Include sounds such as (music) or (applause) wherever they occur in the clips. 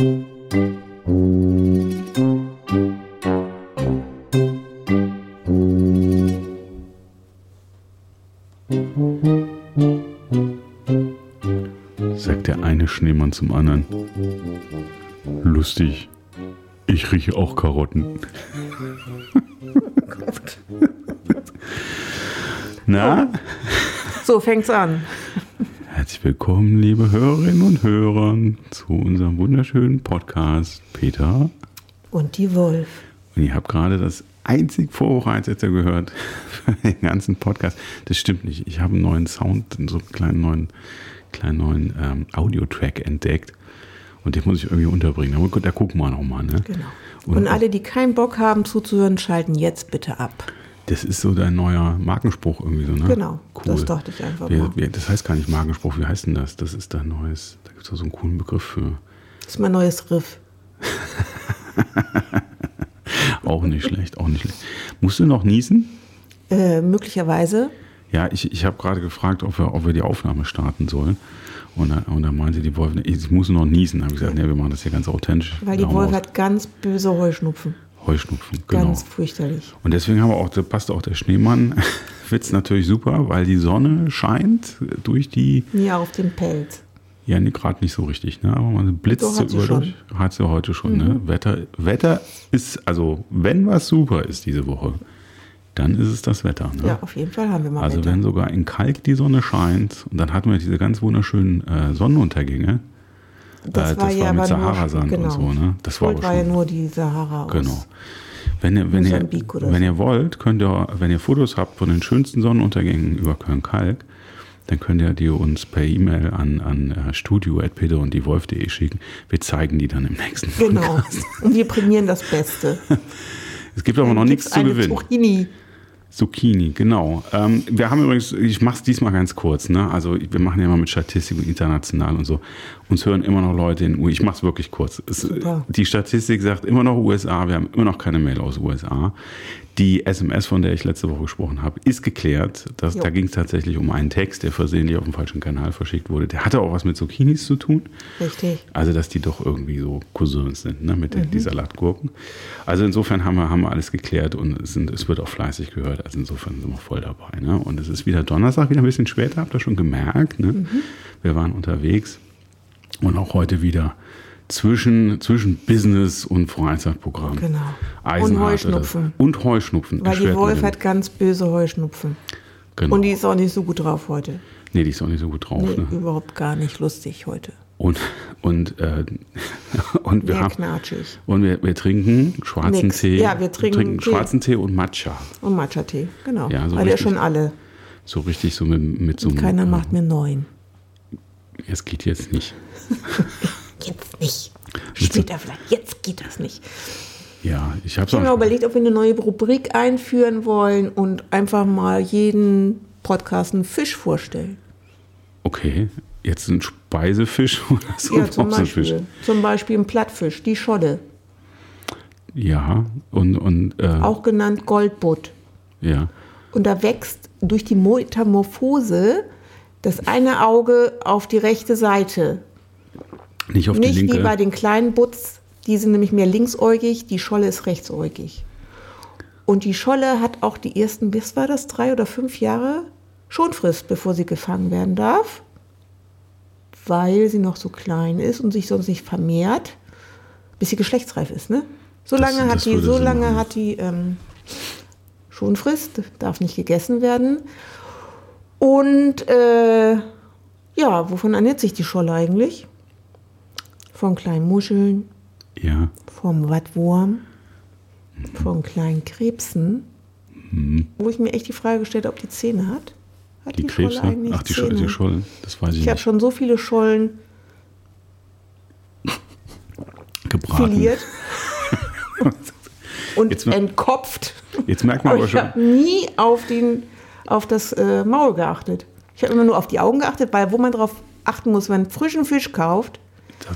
Sagt der eine Schneemann zum anderen. Lustig. Ich rieche auch Karotten. Na? So fängt's an. Herzlich willkommen, liebe Hörerinnen und Hörer, zu unserem wunderschönen Podcast Peter. Und die Wolf. Und ihr habt gerade das einzig Vorbereitete gehört für den ganzen Podcast. Das stimmt nicht. Ich habe einen neuen Sound, so einen kleinen neuen, kleinen neuen ähm, Audio-Track entdeckt. Und den muss ich irgendwie unterbringen. Aber gut, da gucken wir nochmal. Ne? Genau. Und, und alle, die keinen Bock haben zuzuhören, schalten jetzt bitte ab. Das ist so dein neuer Markenspruch irgendwie so, ne? Genau, cool. das dachte ich einfach mal. das heißt gar nicht Markenspruch, wie heißt denn das? Das ist dein neues, da gibt es so einen coolen Begriff für. Das ist mein neues Riff. (laughs) Auch nicht schlecht, auch nicht schlecht. Musst du noch niesen? Äh, möglicherweise. Ja, ich, ich habe gerade gefragt, ob wir, ob wir die Aufnahme starten sollen. Und dann, und dann meinte die Wolf, ich muss noch niesen. Da habe ich gesagt, nee, wir machen das hier ganz authentisch. Weil die Wolf hat ganz böse Heuschnupfen. Heuschnupfen, genau. Ganz fürchterlich. Und deswegen haben wir auch, da passt auch der Schneemann-Witz (laughs) natürlich super, weil die Sonne scheint durch die, Ja, auf den Pelz. ja, nee, gerade nicht so richtig, ne? aber man blitzt Doch, so hat sie über schon. durch. Hat sie heute schon, ne? Wetter, Wetter ist, also wenn was super ist diese Woche, dann ist es das Wetter. Ne? Ja, auf jeden Fall haben wir mal Also Wetter. wenn sogar in Kalk die Sonne scheint und dann hatten wir diese ganz wunderschönen äh, Sonnenuntergänge. Das äh, war das ja war mit aber Sahara-Sand nur, und genau. so, ne? Das war aber war ja nur die Sahara aus. Genau. Wenn ihr, wenn, ihr, wenn ihr wollt, könnt ihr, wenn ihr Fotos habt von den schönsten Sonnenuntergängen über Köln-Kalk, dann könnt ihr die uns per E-Mail an, an äh, studio.peter und die Wolf.de schicken. Wir zeigen die dann im nächsten Genau. Podcast. Und wir prämieren das Beste. (laughs) Es gibt aber noch nichts zu gewinnen. Zucchini. Zucchini, genau. Ähm, wir haben übrigens, ich mache es diesmal ganz kurz, ne? Also wir machen ja immer mit Statistik und international und so. Uns hören immer noch Leute in USA. Ich mache es wirklich kurz. Es, die Statistik sagt immer noch USA. Wir haben immer noch keine Mail aus USA. Die SMS, von der ich letzte Woche gesprochen habe, ist geklärt. Das, da ging es tatsächlich um einen Text, der versehentlich auf dem falschen Kanal verschickt wurde. Der hatte auch was mit Zucchinis zu tun. Richtig. Also, dass die doch irgendwie so Cousins sind, ne, mit den, Mhm. die Salatgurken. Also, insofern haben wir, haben wir alles geklärt und es, sind, es wird auch fleißig gehört. Also, insofern sind wir voll dabei. Ne? Und es ist wieder Donnerstag, wieder ein bisschen später, habt ihr schon gemerkt. Ne? Mhm. Wir waren unterwegs und auch heute wieder zwischen, zwischen Business und Freizeitprogramm. Genau. Und Heuschnupfen. Und Heuschnupfen. Weil die Wolf hat ganz böse Heuschnupfen. Genau. Und die ist auch nicht so gut drauf heute. nee, die ist auch nicht so gut drauf. Nee, Ne? überhaupt gar nicht lustig heute. Und, und, äh, (laughs) und wir Sehr haben. knatschig. Und wir, wir trinken schwarzen Nix. Tee. Ja, wir trinken Tee. schwarzen Tee und Matcha. Und Matcha-Tee, genau. Ja, so Weil ja schon alle. So richtig so mit, mit so einem. Keiner macht mir neun. Es geht jetzt nicht. (laughs) Jetzt nicht. Später vielleicht. Jetzt geht das nicht. Ja, ich habe Ich habe mir überlegt, ob wir eine neue Rubrik einführen wollen und einfach mal jeden Podcast einen Fisch vorstellen. Okay, jetzt ein Speisefisch (laughs) oder so Ja, zum auch. Beispiel. Zum Beispiel ein Plattfisch, die Scholle. Ja, und, und äh, Auch genannt Goldbutt. ja. Und da wächst durch die Metamorphose das eine Auge auf die rechte Seite. Nicht auf Nicht die linke. wie bei den kleinen Butts, die sind nämlich mehr linksäugig, die Scholle ist rechtsäugig. Und die Scholle hat auch die ersten, bis war das, drei oder fünf Jahre Schonfrist, bevor sie gefangen werden darf, weil sie noch so klein ist und sich sonst nicht vermehrt, bis sie geschlechtsreif ist. Ne? So Das- lange, hat, die, so Sinn lange machen. hat die ähm, Schonfrist, darf nicht gegessen werden. Und äh, ja, wovon ernährt sich die Scholle eigentlich? Von kleinen Muscheln, Ja, vom Wattwurm, von kleinen Krebsen. Wo ich mir echt die Frage gestellt habe, ob die Zähne hat. Hat die, Krebse. Scholle eigentlich Ach, die, Zähne? Die Scholle. Das weiß ich, Ich habe nicht. schon so viele Schollen Gebraten. filiert (laughs) und Jetzt entkopft. Jetzt merkt man Aber aber ich schon. habe nie auf, den, auf das äh, Maul geachtet. Ich habe immer nur auf die Augen geachtet, weil wo man darauf achten muss, wenn man frischen Fisch kauft,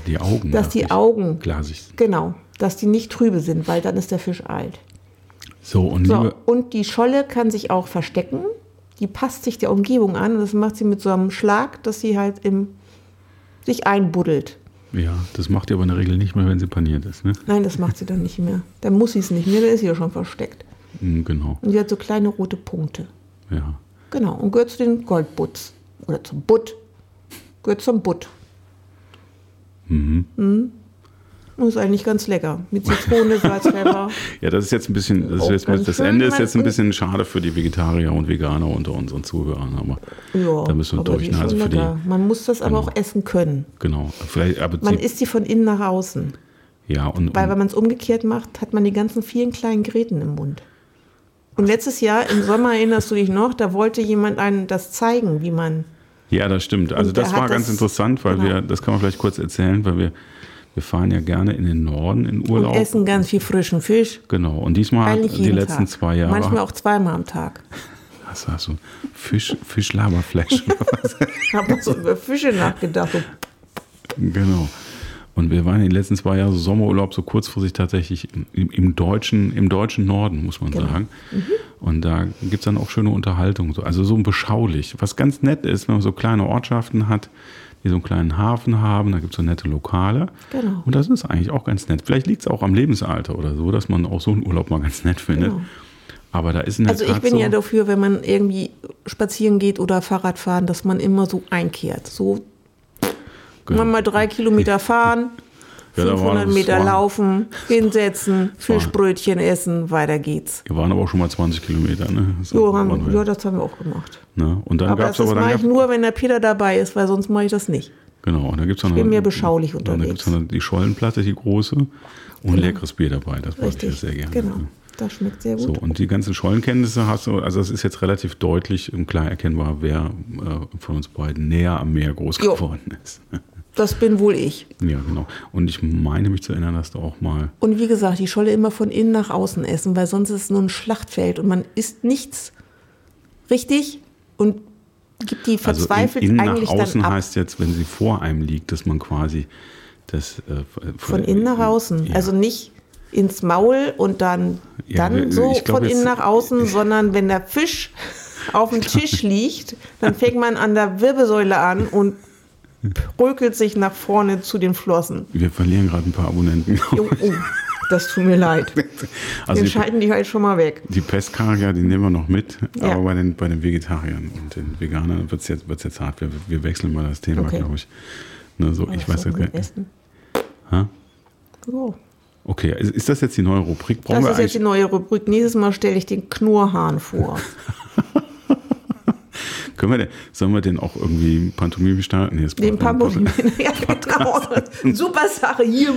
Die Augen. dass die. Augen, Glasig. sind. genau, dass die nicht trübe sind, weil dann ist der Fisch alt. So, und So, und die Scholle kann sich auch verstecken. Die passt sich der Umgebung an und das macht sie mit so einem Schlag, dass sie halt im, sich einbuddelt. Ja, das macht ihr aber in der Regel nicht mehr, wenn sie paniert ist. Ne? Nein, das macht sie dann nicht mehr. Dann muss sie es nicht mehr, dann ist sie ja schon versteckt. Mm, Genau, Und sie hat so kleine rote Punkte. ja. Genau, und gehört zu den Goldbutts. Oder zum Butt. Gehört zum Butt. Mhm. Und ist eigentlich ganz lecker. Mit Zitrone, Salz, (laughs) Pfeffer. Ja, das ist jetzt ein bisschen, das, jetzt, das Ende ist jetzt ein bisschen schade für die Vegetarier und Veganer unter unseren Zuhörern, aber Ja, da müssen wir durch. die ne? Also für die. Man muss das aber Genau. auch essen können. genau, vielleicht, aber Man isst sie von innen nach außen. ja, und, Weil und wenn man es umgekehrt macht, hat man die ganzen vielen kleinen Gräten im Mund. Und letztes Jahr im Sommer erinnerst du dich noch, da wollte jemand einen das zeigen, wie man. Ja, das stimmt. Also Und das war ganz das- interessant, weil genau. wir, das kann man vielleicht kurz erzählen, weil wir, wir fahren ja gerne in den Norden in Und Urlaub. essen ganz viel frischen Fisch. Genau, und diesmal Eigentlich die letzten Tag. zwei Jahre. Manchmal auch zweimal am Tag. Was hast du? Fisch, Fischlaberflash. (laughs) Ich habe so über Fische nachgedacht. So, Genau. Und wir waren in den letzten zwei Jahren so Sommerurlaub so kurzfristig tatsächlich im, im, deutschen, im deutschen Norden, muss man Genau. sagen. Und da gibt es dann auch schöne Unterhaltung. So. Also so beschaulich. Was ganz nett ist, wenn man so kleine Ortschaften hat, die so einen kleinen Hafen haben, da gibt es so nette Lokale. Genau. Und das ist eigentlich auch ganz nett. Vielleicht liegt es auch am Lebensalter oder so, dass man auch so einen Urlaub mal ganz nett findet. Genau. Aber da ist in der Also ich bin so, ja dafür, wenn man irgendwie spazieren geht oder Fahrrad fahren, dass man immer so einkehrt. So Genau. mal drei Kilometer fahren, Ja, da war- 500 das Meter war- laufen, hinsetzen, Fischbrötchen essen, weiter geht's. Wir waren aber auch schon mal 20 Kilometer. Ne? Das Jo, waren haben, ja, das haben wir auch gemacht. Ne? Und dann Aber gab das es aber dann mache ich gab's- nur, wenn der Peter dabei ist, weil sonst mache ich das nicht. Genau, und da gibt es bin mehr beschaulich Da gibt es dann die Schollenplatte, die große, und leckeres Bier dabei. Das ich Richtig. sehr gerne. Genau. Das schmeckt sehr So, gut. und die ganzen Schollenkenntnisse hast du, also es ist jetzt relativ deutlich und klar erkennbar, wer äh, von uns beiden näher am Meer groß Jo. geworden ist. Das bin wohl ich. ja, genau. Und ich meine mich zu erinnern, dass du auch mal, Und wie gesagt, die Scholle immer von innen nach außen essen, weil sonst ist es nur ein Schlachtfeld und man isst nichts richtig und gibt die also in, verzweifelt innen nach eigentlich außen dann ab. heißt jetzt, wenn sie vor einem liegt, dass man quasi das äh, Von innen nach außen. Ja. Also nicht ins Maul und dann, Ja, dann so glaub von innen nach außen, sondern wenn der Fisch auf dem (laughs) Tisch liegt, dann fängt man an der Wirbelsäule an und brökelt sich nach vorne zu den Flossen. Wir verlieren gerade ein paar Abonnenten. Jo, oh, das tut mir leid. (laughs) Also die, schalten die halt schon mal weg. die Pestkarier, die nehmen wir noch mit, Ja. aber bei den, bei den Vegetariern und den Veganern wird es jetzt, wird's jetzt hart. Wir, wir wechseln mal das Thema, Okay. glaube ich. Ne, so, ich weiß jetzt gar nicht. So. Okay, ist, ist das jetzt die neue Rubrik? Brauchen Das wir ist jetzt die neue Rubrik. Nächstes Mal stelle ich den Knurrhahn vor. (laughs) können wir den, sollen wir den auch irgendwie Pantomime starten? Nee, das Den Pampolin. (laughs) Ja, genau. Super Sache. Hier.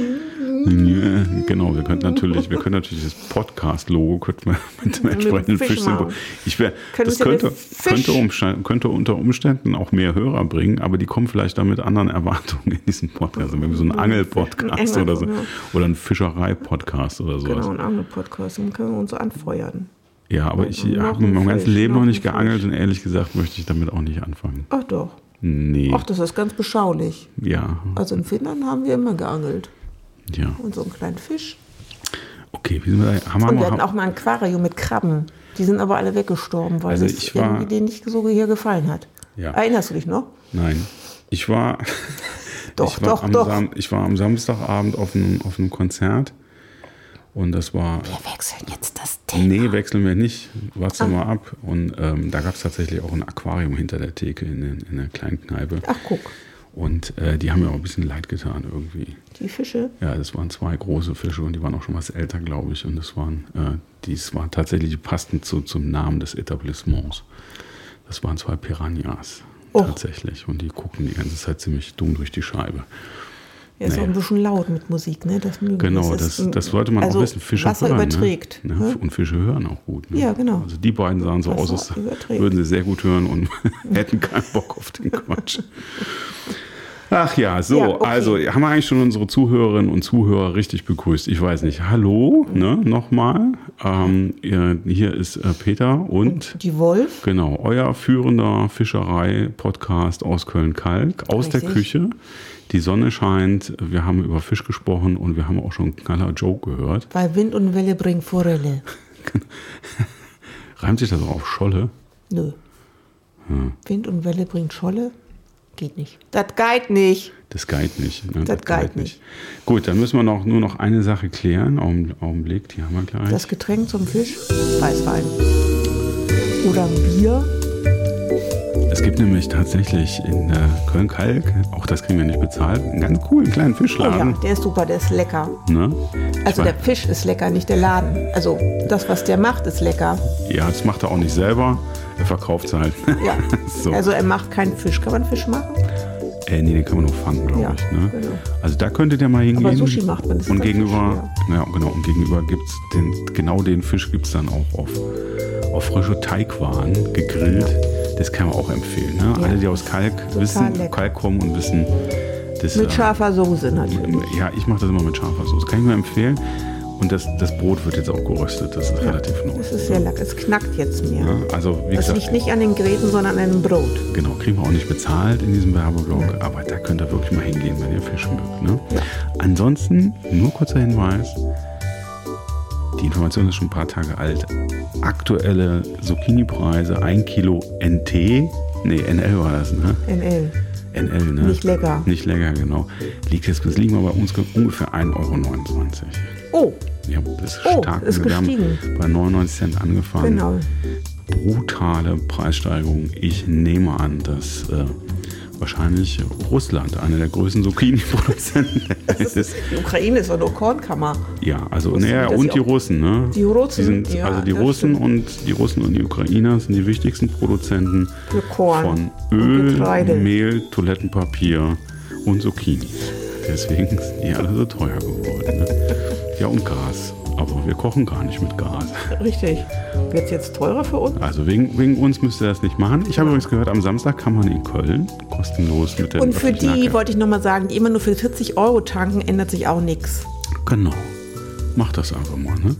Ja, genau, wir könnten natürlich, wir können natürlich das Podcast-Logo könnten wir (laughs) mit dem entsprechenden Fisch Fischsymbol. Ich wär, Können das könnte, könnte, könnte unter Umständen auch mehr Hörer bringen, aber die kommen vielleicht dann mit anderen Erwartungen in diesen Podcast. Wenn wir so einen Angel-Podcast Ein oder so. Oder einen Fischerei-Podcast oder sowas. Genau, ein Angelpodcast. Den können wir uns anfeuern. Ja, aber ich habe ein meinem ganzen Leben noch nicht geangelt und ehrlich gesagt möchte ich damit auch nicht anfangen. Ach doch. Nee. Ach, das ist ganz beschaulich. Ja, Also in Finnland haben wir immer geangelt. ja. Und so einen kleinen Fisch. Okay, wie sind wir da? Haben wir Und wir hatten auch mal ein Aquarium mit Krabben. Die sind aber alle weggestorben, weil Also es irgendwie denen nicht so hier gefallen hat. Ja. Erinnerst du dich noch? Nein. Ich war, (laughs) Doch, ich war, doch, am, doch. Sam, ich war am Samstagabend auf einem, auf einem Konzert und das war. Wir wechseln jetzt Thema. Nee, wechseln wir nicht. Warte Ah. mal ab. Und ähm, da gab es tatsächlich auch ein Aquarium hinter der Theke in, den- in der kleinen Kneipe. Ach, guck. Und äh, die haben mir auch ein bisschen leid getan irgendwie. Die Fische. Ja, das waren zwei große Fische und die waren auch schon was älter, glaube ich. Und das waren, äh, dies war tatsächlich, die passten zu, zum Namen des Etablissements. Das waren zwei Piranhas. Oh. Tatsächlich. Und die gucken die ganze Zeit ziemlich dumm durch die Scheibe. Ja, ist Nee. auch ein bisschen laut mit Musik, ne? Das. Genau, das, ein- das sollte man also auch wissen. Fische Wasser hören. überträgt. Ne? ne? Und Fische hören auch gut. Ne? Ja, genau. Also die beiden sahen so aus, Wasser als überträgt. würden sie sehr gut hören und (laughs) hätten keinen Bock auf den Quatsch. (laughs) Ach ja, so, Ja, okay. also haben wir eigentlich schon unsere Zuhörerinnen und Zuhörer richtig begrüßt. Ich weiß nicht. Hallo, ne, nochmal. Ähm, hier ist äh, Peter und Die Wolf. genau, euer führender Fischerei-Podcast aus Köln-Kalk, aus der Richtig. Küche. Die Sonne scheint, wir haben über Fisch gesprochen und wir haben auch schon einen knaller Joke gehört. Weil Wind und Welle bringen Forelle. (laughs) Reimt sich das auch auf Scholle? Nö. Wind und Welle bringt Scholle. Geht nicht. Das geht nicht. Das geht nicht. Ne? Das geht nicht. Gut, dann müssen wir noch, nur noch eine Sache klären. Augen- Augenblick, die haben wir gleich. Das Getränk zum Fisch, Weißwein. Oder ein Bier. Es gibt nämlich tatsächlich in äh, Köln-Kalk, auch das kriegen wir nicht bezahlt, einen ganz coolen kleinen Oh ja, Fischladen. der ist super, der ist lecker. Ne? Also der Fisch ist lecker, nicht der Laden. Also das, was der macht, ist lecker. Ja, das macht er auch nicht selber. Er verkauft es halt. Ja. (laughs) so. Also er macht keinen Fisch. Kann man Fisch machen? äh, nee, den kann man nur fangen, glaube Ja, ich. Ne? genau. Also da könntet ihr mal hingehen. Sushi macht man, das Und gegenüber, ja, genau, und gegenüber gibt es den, genau den Fisch gibt es dann auch auf, auf frische Teigwaren gegrillt. Das kann man auch empfehlen. Ne? Ja. Alle, die aus Kalk wissen, lecker. Kalk kommen und wissen, das Mit äh, scharfer Soße natürlich. Ja, ich mache das immer mit scharfer Soße. Kann ich nur empfehlen. Und das, das Brot wird jetzt auch geröstet. Das ist relativ neu. Das ist sehr lecker. Es knackt jetzt mehr. Ja, also, wie Das gesagt, liegt nicht an den Gräten, sondern an dem Brot. genau, kriegen wir auch nicht bezahlt in diesem Werbeblock. Aber da könnt ihr wirklich mal hingehen, wenn ihr Fisch mögt. Ne? Ja. Ansonsten, nur kurzer Hinweis. Die Information ist schon ein paar Tage alt. Aktuelle Zucchini-Preise, 1 Kilo NT. Nee, NL war das, ne? NL. NL, ne? Nicht lecker. Nicht lecker, genau. Liegt jetzt, das liegen wir bei uns ungefähr 1,29 Euro. Oh, Ja, das ist Oh, stark. ist wir haben gestiegen. bei 99 Cent angefangen. genau. Brutale Preissteigerung. Ich nehme an, dass äh, wahrscheinlich Russland einer der größten Zucchini-Produzenten. Die Ukraine ist doch nur Kornkammer. Ja, also naja, und die Russen, ne? Die Russen, sind, ja, also die Russen stimmt. und die Russen und die Ukrainer sind die wichtigsten Produzenten Für Korn von Öl. Mehl, Toilettenpapier und Zucchini. Deswegen sind die alle so teuer geworden. Ne? Ja, und Gas. Aber wir kochen gar nicht mit Gas. Richtig. Wird es jetzt teurer für uns? Also wegen, wegen uns müsst ihr das nicht machen. Ich habe übrigens gehört, am Samstag kann man in Köln kostenlos mit der Und für die, wollte ich nochmal sagen, die immer nur für 40 Euro tanken, ändert sich auch nichts. Genau. Macht das einfach mal. Ne?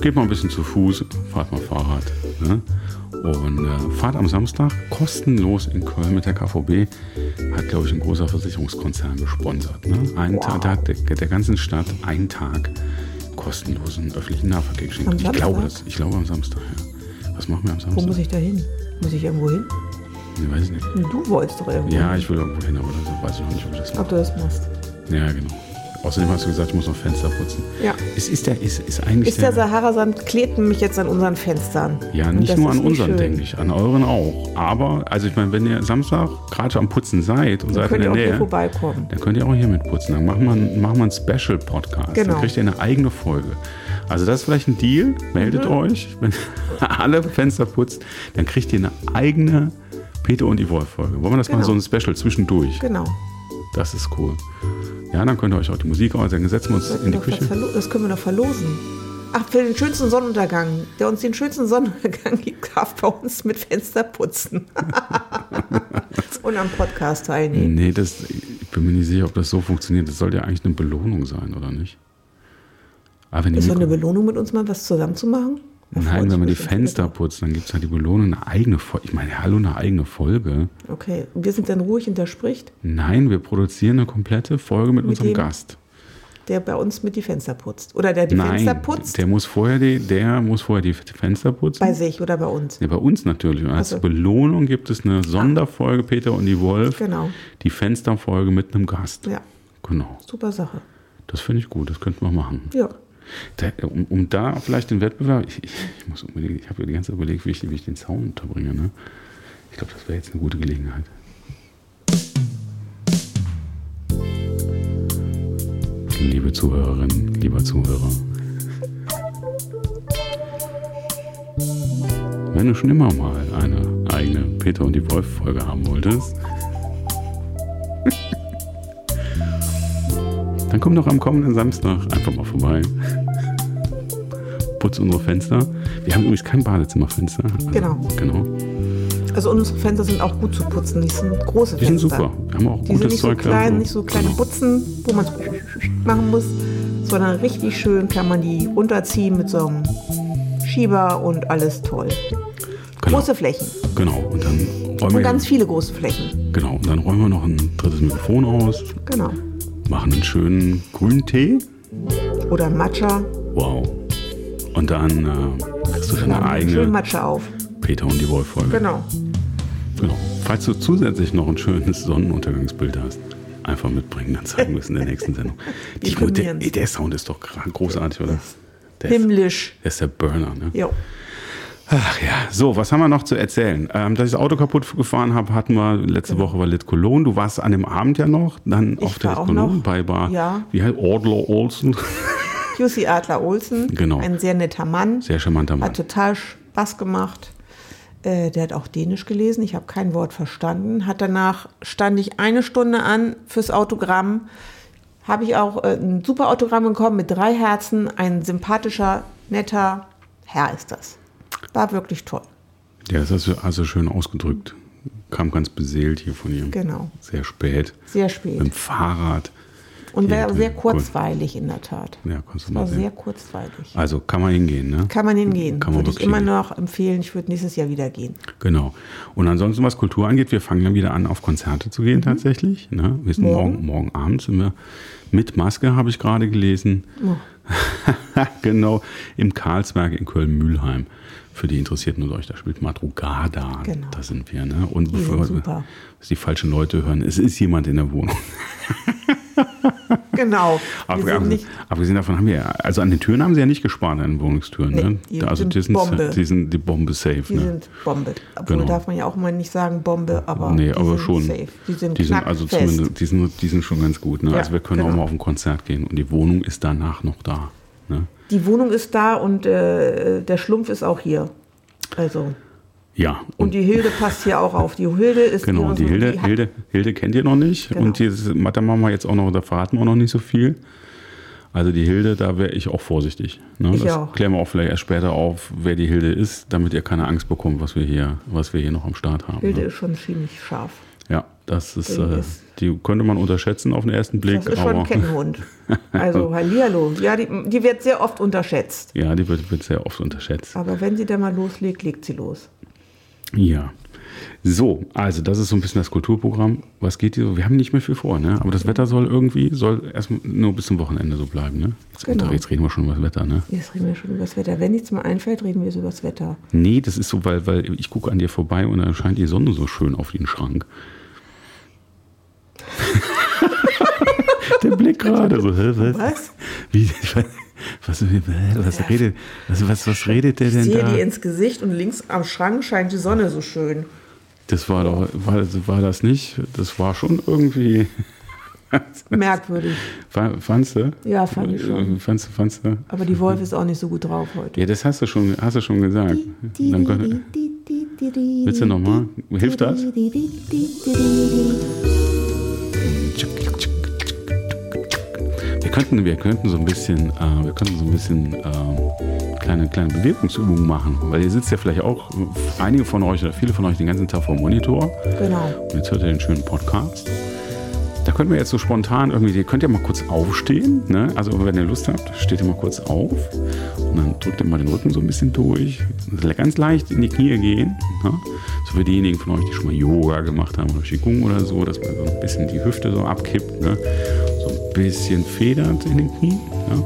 Geht mal ein bisschen zu Fuß, fahrt mal Fahrrad. Ne? Und äh, fahrt am Samstag kostenlos in Köln mit der KVB. Hat, glaube ich, ein großer Versicherungskonzern gesponsert. Ne? Einen Wow. Tag, Tag der, der ganzen Stadt, einen Tag kostenlosen öffentlichen Nahverkehr geschenkt. Am Ich Samstag? glaube das. Ich glaube am Samstag, ja. Was machen wir am Wo Samstag? muss ich da hin? Muss ich irgendwo hin? Ich weiß nicht. Du wolltest doch irgendwo Ja, hin. ich will irgendwo hin, aber das weiß ich noch nicht, ob ich das mache. Ob du das machst. Ja, genau. Außerdem hast du gesagt, ich muss noch Fenster putzen. Ja. Ist, ist, der, ist, ist eigentlich Ist der Sahara-Sand klebt nämlich jetzt an unseren Fenstern. Ja, nicht nur an unseren, denke ich, an euren auch. Aber, also ich meine, wenn ihr Samstag gerade am Putzen seid und Dann seid in könnt ihr der auch hier Nähe, vorbeikommen. dann könnt ihr auch hier mitputzen. Dann machen wir, einen- machen wir einen Special-Podcast. Genau. Dann kriegt ihr eine eigene Folge. Also das ist vielleicht ein Deal. Meldet Mhm. euch. Wenn (laughs) alle Fenster putzt, dann kriegt ihr eine eigene Peter und Wolf-Folge. Wollen wir das mal Genau. so ein Special zwischendurch? Genau. Das ist cool. Ja, dann könnt ihr euch auch die Musik aus. Dann setzen wir uns in die Küche. Das können wir doch verlosen. Ach, für den schönsten Sonnenuntergang. Der uns den schönsten Sonnenuntergang (laughs) gibt, darf bei uns mit Fenster putzen. (laughs) Und am Podcast teilnehmen. Nee, das, ich bin mir nicht sicher, ob das so funktioniert. Das sollte ja eigentlich eine Belohnung sein, oder nicht? Aber wenn die Ist doch eine Belohnung, mit uns mal was zusammen zu machen? Nein, wenn man die Fenster putzt, dann gibt es halt die Belohnung, eine eigene Folge. Ich meine, hallo, eine eigene Folge. Okay, wir sind dann ruhig und der spricht, Nein, wir produzieren eine komplette Folge mit, unserem dem Gast. der bei uns mit die Fenster putzt. Oder der die Nein, Fenster putzt, der muss vorher die, der muss vorher die Fenster putzen. bei sich oder bei uns. ja, bei uns natürlich. Und als Ach so. Belohnung gibt es eine Sonderfolge, Peter und die Wolf. Genau. Die Fensterfolge mit einem Gast. Ja, Genau. super Sache. Das finde ich gut, das könnten wir machen. Ja. Da, um, um da vielleicht den Wettbewerb, ich, ich, ich muss unbedingt, ich habe ja die ganze Zeit überlegt, wie ich, wie ich den Sound unterbringe. Ne? Ich glaube, das wäre jetzt eine gute Gelegenheit. Liebe Zuhörerinnen, lieber Zuhörer. Wenn du schon immer mal eine eigene Peter und die Wolf-Folge haben wolltest, (laughs) dann komm doch am kommenden Samstag einfach mal vorbei. Putz unsere Fenster. Wir haben übrigens kein Badezimmerfenster. Also, Genau. Genau. Also unsere Fenster sind auch gut zu putzen. Die sind große Die Fenster. sind super. Wir haben auch Die sind gutes nicht so Zeug klein, da. nicht so kleine Genau. Butzen, wo man so machen muss, sondern richtig schön kann man die runterziehen mit so einem Schieber und alles toll. Genau. Große Flächen Genau. Und dann räumen und ganz viele große Flächen. genau. Und dann räumen wir noch ein drittes Mikrofon aus, Genau. machen einen schönen grünen Tee. Oder Matcha. Wow. Und dann äh, kriegst du deine Schön eigene Matcha auf. Peter und die Wolf-Folge. Genau. Genau. Falls du zusätzlich noch ein schönes Sonnenuntergangsbild hast, einfach mitbringen, dann zeigen wir es in der nächsten Sendung. (laughs) Die, der, der Sound ist doch großartig, oder? Der ist, Himmlisch. der ist der Burner, ne? Jo. Ach ja, so, was haben wir noch zu erzählen? Ähm, dass ich das Auto kaputt gefahren habe, hatten wir, letzte Woche war Lit Cologne. Du warst an dem Abend ja noch, dann auf der Lit Cologne bei Bar, Ja. wie heißt Ordler Olsen. (laughs) QC Adler Olsen. Genau. Ein sehr netter Mann. Sehr charmanter Mann. Hat total Spaß gemacht. Äh, der hat auch Dänisch gelesen. Ich habe kein Wort verstanden. Hat danach stand ich eine Stunde an fürs Autogramm. Habe ich auch äh, ein super Autogramm bekommen mit drei Herzen. Ein sympathischer, netter Herr ist das. War wirklich toll. Ja, das hast du also schön ausgedrückt. Kam ganz beseelt hier von ihm. Genau. Sehr spät. Sehr Mit spät. dem Fahrrad. Und war sehr kurzweilig in der Tat. Ja, kannst du War mal sehen. sehr kurzweilig. Also kann man hingehen, ne? Kann man hingehen. Kann man Würde ich immer noch empfehlen. Ich würde nächstes Jahr wieder gehen. Genau. Und ansonsten, was Kultur angeht, wir fangen dann wieder an, auf Konzerte zu gehen tatsächlich. Ne? Wir sind morgen. Mhm. Morgen. morgen, Abend sind wir mit Maske, habe ich gerade gelesen. Oh. (laughs) genau, im Karlsberg in Köln-Mühlheim. Für die Interessierten unter euch, da spielt Madrugada. Genau. Da sind wir. Ne? Und bevor dass die falschen Leute hören, es ist jemand in der Wohnung. (laughs) (laughs) Genau. Aber Wir sind nicht, abgesehen davon haben wir, ja- also an den Türen haben sie ja nicht gespart, an den Wohnungstüren. Nee, ne? die also sind die sind, Bombe. die sind die Bombe safe. die ne? sind Bombe. Obwohl Genau. darf man ja auch mal nicht sagen Bombe, aber nee, die aber sind schon. safe. Die sind die sind also zumindest, die sind, die sind schon ganz gut. Ne? Ja, also wir können auch genau. mal auf ein Konzert gehen und die Wohnung ist danach noch da. Ne? Die Wohnung ist da und äh, der Schlumpf ist auch hier. Also. Ja. Und die Hilde passt hier auch auf. Die Hilde ist genau, die Hilde, hat- Hilde, Hilde kennt ihr noch nicht. Genau. Und die wir jetzt auch noch, da verraten wir auch noch nicht so viel. Also die Hilde, da wäre ich auch vorsichtig. Ne? Ich das auch. klären wir auch vielleicht erst später auf, wer die Hilde ist, damit ihr keine Angst bekommt, was wir hier, was wir hier noch am Start haben. Hilde ne? ist schon ziemlich scharf. Ja, das ist, Die äh, die könnte man unterschätzen auf den ersten Blick. Das ist schon ein Kettenhund. (laughs) Also Hallihallo. Ja, die, die wird sehr oft unterschätzt. ja, die wird, wird sehr oft unterschätzt. Aber wenn sie dann mal loslegt, legt sie los. Ja. So, also das ist so ein bisschen das Kulturprogramm. Was geht hier so? Wir haben nicht mehr viel vor, ne? Aber das Wetter soll irgendwie, soll erst nur bis zum Wochenende so bleiben, ne? Jetzt, Genau. jetzt reden wir schon über das Wetter, ne? Jetzt reden wir schon über das Wetter. Wenn nichts mehr einfällt, reden wir so über das Wetter. Nee, das ist so, weil, weil ich gucke an dir vorbei und dann scheint die Sonne so schön auf den Schrank. (laughs) Der Blick gerade so? Was? Wie, was, was, redet, was, was, was redet der Ich denn sehe da? die ins Gesicht und links am Schrank scheint die Sonne so schön. Das war doch, war, war das nicht? Das war schon irgendwie. (laughs) Merkwürdig. Fa- Fandst du? Ja, fand ich schon. Fandst, du- fandst du? Aber die Wolf ist auch nicht so gut drauf heute. Ja, das hast du schon, hast du schon gesagt. Dann willst du nochmal? Hilft das? Könnten, wir könnten so ein bisschen, äh, wir könnten so ein bisschen ähm, kleine, kleine Bewegungsübungen machen, weil ihr sitzt ja vielleicht auch, einige von euch oder viele von euch den ganzen Tag vor dem Monitor Genau. und jetzt hört ihr den schönen Podcast. Da könnten wir jetzt so spontan irgendwie, ihr könnt ja mal kurz aufstehen, ne? also wenn ihr Lust habt, steht ihr mal kurz auf und dann drückt ihr mal den Rücken so ein bisschen durch, ganz leicht in die Knie gehen. Ne? So für diejenigen von euch, die schon mal Yoga gemacht haben oder Qigong oder so, dass man so ein bisschen die Hüfte so abkippt, ne? So ein bisschen federt in den Knien. Ne?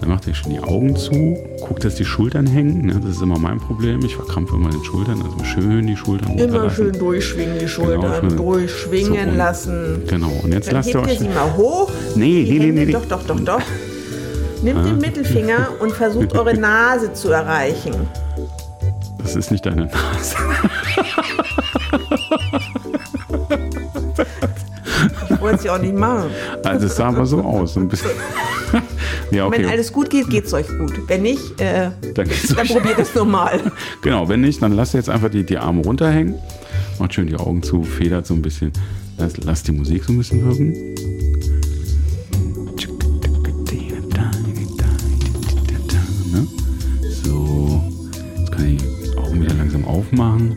Dann macht ihr schon die Augen zu, guckt, dass die Schultern hängen. Ne? Das ist immer mein Problem. Ich verkrampfe immer den Schultern, also schön die Schultern Immer schön durchschwingen, die Schultern schön. durchschwingen So, lassen. Genau, und jetzt Dann lasst ihr euch. sie mal hoch. Nee, die nee, nee, Hände, nee, nee. Doch, doch, doch, doch. Nimmt den Mittelfinger (laughs) und versucht eure Nase zu erreichen. Das ist nicht deine Nase. (laughs) Ich wollte ja auch nicht machen. Also es sah aber so aus. Ein bisschen. (laughs) ja, okay. Wenn alles gut geht, geht es euch gut. Wenn nicht, äh, Dann dann probiert es (laughs) normal. Genau, wenn nicht, dann lasst ihr jetzt einfach die, die Arme runterhängen. Macht schön die Augen zu, federt so ein bisschen. Lasst, lasst die Musik so ein bisschen wirken. Ne? So, jetzt kann ich die Augen wieder langsam aufmachen.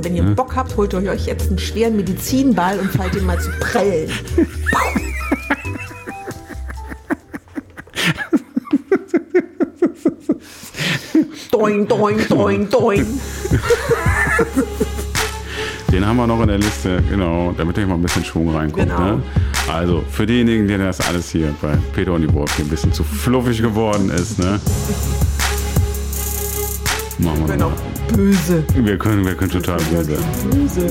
Und wenn ihr Bock habt, holt euch jetzt einen schweren Medizinball und fallt ihn mal zu prellen. doing, doing, doing, doing. Den haben wir noch in der Liste, genau, damit euch mal ein bisschen Schwung reinkommt. Genau. Ne? Also, für diejenigen, denen das alles hier bei Peter und die Wolf hier ein bisschen zu fluffig geworden ist, ne? Machen wir Genau. noch böse. Wir können, wir können total böse. Böse.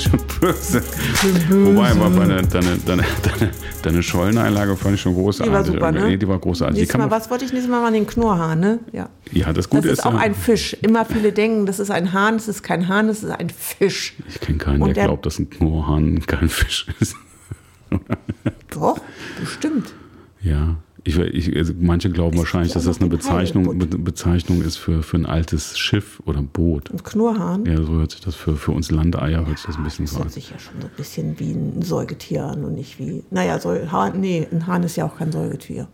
schon böse. böse. Wobei, aber deine, deine, deine, deine, deine Scholleneinlage fand ich schon großartig. Die war super, ne? Nee, die war großartig. Nächstes Mal, was wollte ich nächstes Mal mal den Knurrhahn, ne? Ja. ja, das Das Gute ist ist, auch ja, ein Fisch. Immer viele denken, das ist ein Hahn, das ist kein Hahn, das ist ein Fisch. ich kenne keinen, Und der der- glaubt, dass ein Knurrhahn kein Fisch ist. Doch, bestimmt. Ja, ich, ich, also manche glauben wahrscheinlich, ja dass das eine Bezeichnung. Be Bezeichnung ist für, für ein altes Schiff oder Boot. Und Knurrhahn, Ja, so hört sich das für, für uns Landeier hört sich das ein bisschen das so an. hört sich ja schon so ein bisschen wie ein Säugetier an und nicht wie. Naja, Säu Hahn, nee, ein Hahn ist ja auch kein Säugetier.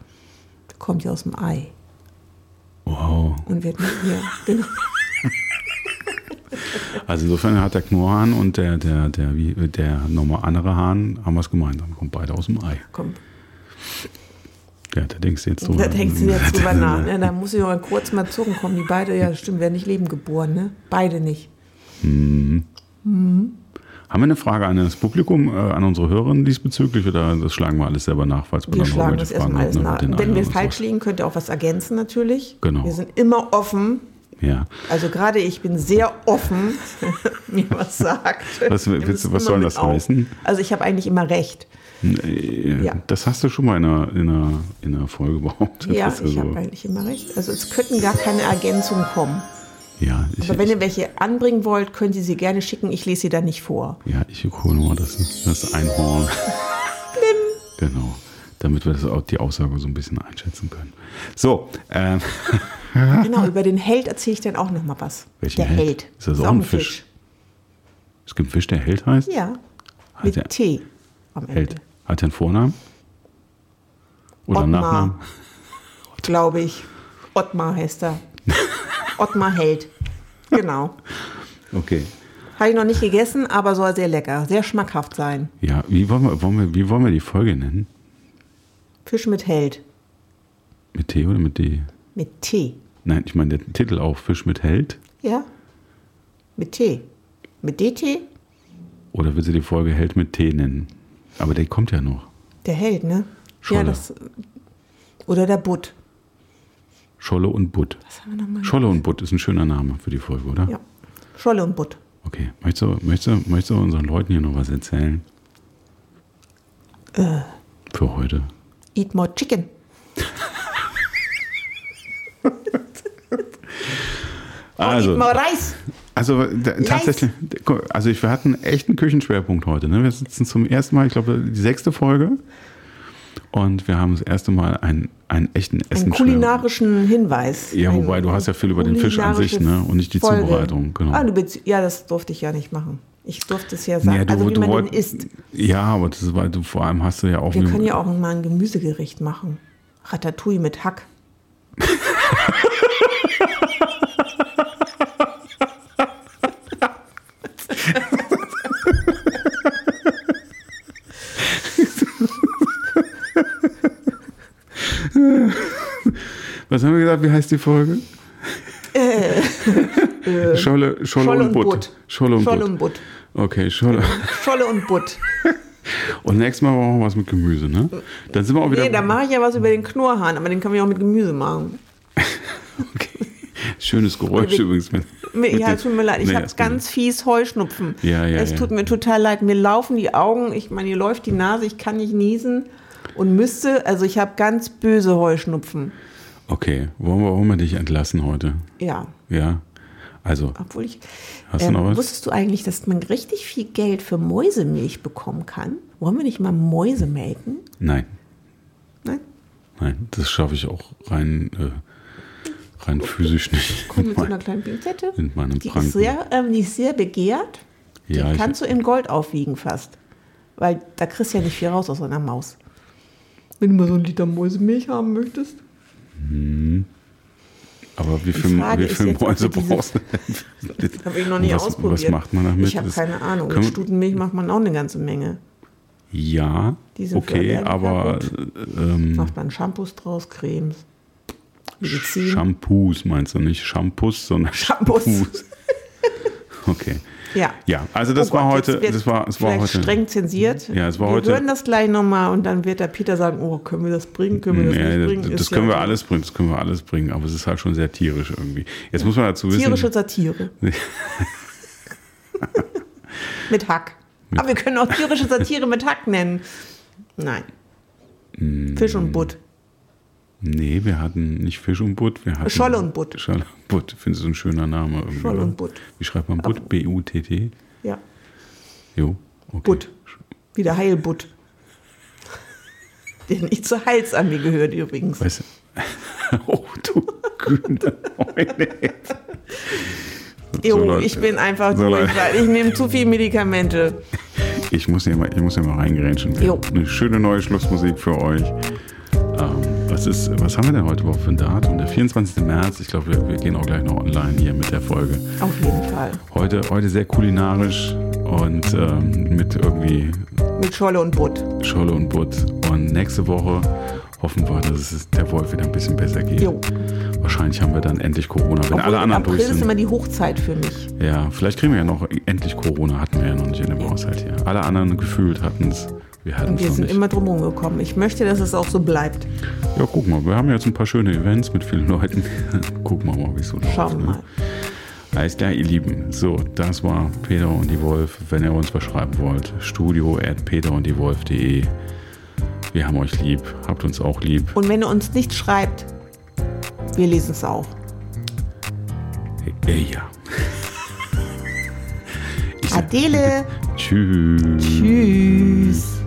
Der kommt ja aus dem Ei Wow. und wird nicht mehr. Genau. (laughs) Also insofern hat der Knurrhahn und der, der, der, der nochmal andere Hahn haben was gemeinsam. Kommen beide aus dem Ei. Komm, Ja, da denkst du jetzt so. da denkst du jetzt (laughs) drüber nach. Ne? Da muss ich mal kurz mal zucken kommen. Die beide, ja, stimmt, werden nicht leben geboren, ne? Beide nicht. Haben wir eine Frage an das Publikum, äh, an unsere Hörerinnen diesbezüglich oder das schlagen wir alles selber nach, falls wir Wir dann schlagen das erstmal alles ne, nach. Wenn wir falsch liegen, könnt ihr auch was ergänzen natürlich. Genau. Wir sind immer offen. Ja. Also gerade ich bin sehr offen, (laughs) mir was sagt. Was willst was soll das auf. heißen? Also ich habe eigentlich immer recht. Äh, Ja. Das hast du schon mal in einer, in einer, in einer Folge behauptet. Ja, ich so- habe eigentlich immer recht. Also es könnten gar keine Ergänzungen kommen. ja, ich, Aber wenn ich, ihr welche anbringen wollt, könnt ihr sie gerne schicken. Ich lese sie dann nicht vor. ja, ich hole mal das, das Einhorn. genau. Damit wir das auch, die Aussage so ein bisschen einschätzen können. So, ähm, (laughs) Genau, über den Held erzähle ich dann auch noch mal was. welchen der Held? Held. Ist das auch ein Fisch? es gibt einen Fisch, der Held heißt? Ja, Hat mit T am Ende. Held. Hat er einen Vornamen? Oder einen Ottmar. Nachnamen? (laughs) Glaube ich. Ottmar heißt er. (laughs) Ottmar Held. Genau. Okay. Habe ich noch nicht gegessen, aber soll sehr lecker, sehr schmackhaft sein. Ja, wie wollen wir, wollen wir, wie wollen wir die Folge nennen? Fisch mit Held. Mit T oder mit D? Mit T. Nein, ich meine der Titel auch Fisch mit Held. Ja? Mit T. Mit DT? Oder willst du die Folge Held mit T nennen? Aber der kommt ja noch. Der Held, ne? Scholle. Ja, das. Oder der Butt. Scholle und Butt. Was haben wir nochmal? Scholle und Butt ist ein schöner Name für die Folge, oder? Ja. Scholle und Butt. Okay. Möchtest du, möchtest, du, möchtest du unseren Leuten hier noch was erzählen? Äh. Für heute. Eat more chicken. Also, Eat more rice. Also da, tatsächlich, also ich, wir hatten echt einen Küchenschwerpunkt heute. Ne? Wir sitzen zum ersten Mal, ich glaube, die sechste Folge. Und wir haben das erste Mal einen, einen echten Einen Essen. kulinarischen Hinweis. Ja, wobei du hast ja viel über den Fisch an sich, ne? Und nicht die Folge. Zubereitung, genau. Ah, ja, das durfte ich ja nicht machen. Ich durfte es ja sagen, Ja, du, also wie du man wollt- isst. Ja, aber das weil du vor allem hast du ja auch. Wir können ja auch mal ein Gemüsegericht machen. Ratatouille mit Hack. (laughs) Was haben wir gesagt? Wie heißt die Folge? (laughs) Scholle, Scholle, Äh, Scholle und Butt. Butt. Scholle und Scholle Butt. und Butt. Okay, Scholle. (laughs) Scholle und Butt. (laughs) Und nächstes Mal machen wir was mit Gemüse, ne? Dann sind wir auch wieder. Nee, da mache ich ja was über den Knurrhahn, aber den kann man ja auch mit Gemüse machen. okay. Schönes Geräusch Wir- übrigens. Mit, mit ja, tut mir leid, ich Nee, habe ganz fies Heuschnupfen. Ja, ja, Es ja. tut mir total leid. Mir laufen die Augen, ich meine, hier läuft die Nase, ich kann nicht niesen und müsste, also ich habe ganz böse Heuschnupfen. Okay, wollen wir, wollen wir dich entlassen heute? Ja, Ja. Also, obwohl ich. Hast du noch was? Wusstest du eigentlich, dass man richtig viel Geld für Mäusemilch bekommen kann? Wollen wir nicht mal Mäuse melken? nein. Nein? Nein, das schaffe ich auch rein, äh, rein physisch nicht. Komm mit so einer (laughs) kleinen Pinzette. in meinem Die Pranken. ist, sehr, ähm, die ist sehr begehrt. Die Ja, ich- kannst du in Gold aufwiegen fast. Weil da kriegst du ja nicht viel raus aus so einer Maus. Wenn du mal so einen Liter Mäusemilch haben möchtest. Aber wie viel, wie viel Mäuse brauchst du denn? (laughs) Habe ich noch nie was, ausprobiert. Was macht man damit? Ich habe Das- keine Ahnung. Mit Stutenmilch macht man auch eine ganze Menge. Ja, okay, aber ähm, Macht man Shampoos draus, Cremes, Medizin. Shampoos meinst du nicht Shampoos, sondern Shampoos. (laughs) Okay. Ja. Ja, also das Oh war Gott, heute, jetzt wird das war, es war heute. streng zensiert. Ja, es war wir heute- hören das gleich nochmal und dann wird der Peter sagen, oh, können wir das bringen, können wir das Nee, nicht das, bringen? das Ist können ja wir alles bringen, das können wir alles bringen, aber es ist halt schon sehr tierisch irgendwie. Jetzt muss man dazu wissen. Tierische Satire. (laughs) (laughs) mit Hack. Aber wir können auch tierische Satire mit Hack nennen. Nein. Mm. Fisch und Butt. Nee, wir hatten nicht Fisch und Butt, wir hatten. Scholle und Butt. Scholle und Butt, findest du ein schöner Name irgendwie? Scholle oder? und Butt. Wie schreibt man Butt? B-U-T-T? Ja. Jo, okay. Butt. Wie der Heilbutt. Der nicht zur Heilsarmee gehört übrigens. Weißt du? (laughs) oh, du grüne. Jo, ich bin einfach So, durch, Leute. weil ich nehme zu viel Medikamente. Ich muss hier mal, ich muss hier mal reingrätschen. Jo. Eine schöne neue Schlussmusik für euch. Ähm, was, ist, was haben wir denn heute überhaupt für ein Datum? Der 24. März. Ich glaube, wir, wir gehen auch gleich noch online hier mit der Folge. Auf jeden Fall. Heute, heute sehr kulinarisch und ähm, mit irgendwie Mit Scholle und Butt. Scholle und Butt. Und nächste Woche hoffen wir, dass es der Wolf wieder ein bisschen besser geht. Jo. Wahrscheinlich haben wir dann endlich Corona, wenn Obwohl alle anderen April durch ist immer sind. die Hochzeit für mich. Ja, vielleicht kriegen wir ja noch endlich Corona, hatten wir ja noch nicht in dem Haushalt hier. Alle anderen gefühlt hatten es. Wir hatten Und wir sind nicht. immer drum gekommen. Ich möchte, dass es auch so bleibt. Ja, guck mal, wir haben jetzt ein paar schöne Events mit vielen Leuten. (laughs) Gucken wir mal, wie es so läuft. Schauen wir ne? mal. Alles klar, ihr Lieben. So, das war Peter und die Wolf. Wenn ihr uns was schreiben wollt, studio at peterunddiewolf.de. Wir haben euch lieb, habt uns auch lieb. Und wenn ihr uns nicht schreibt, wir lesen es auch. Äh, ja. (laughs) Ich sag Adele. Tschüss. Tschüss.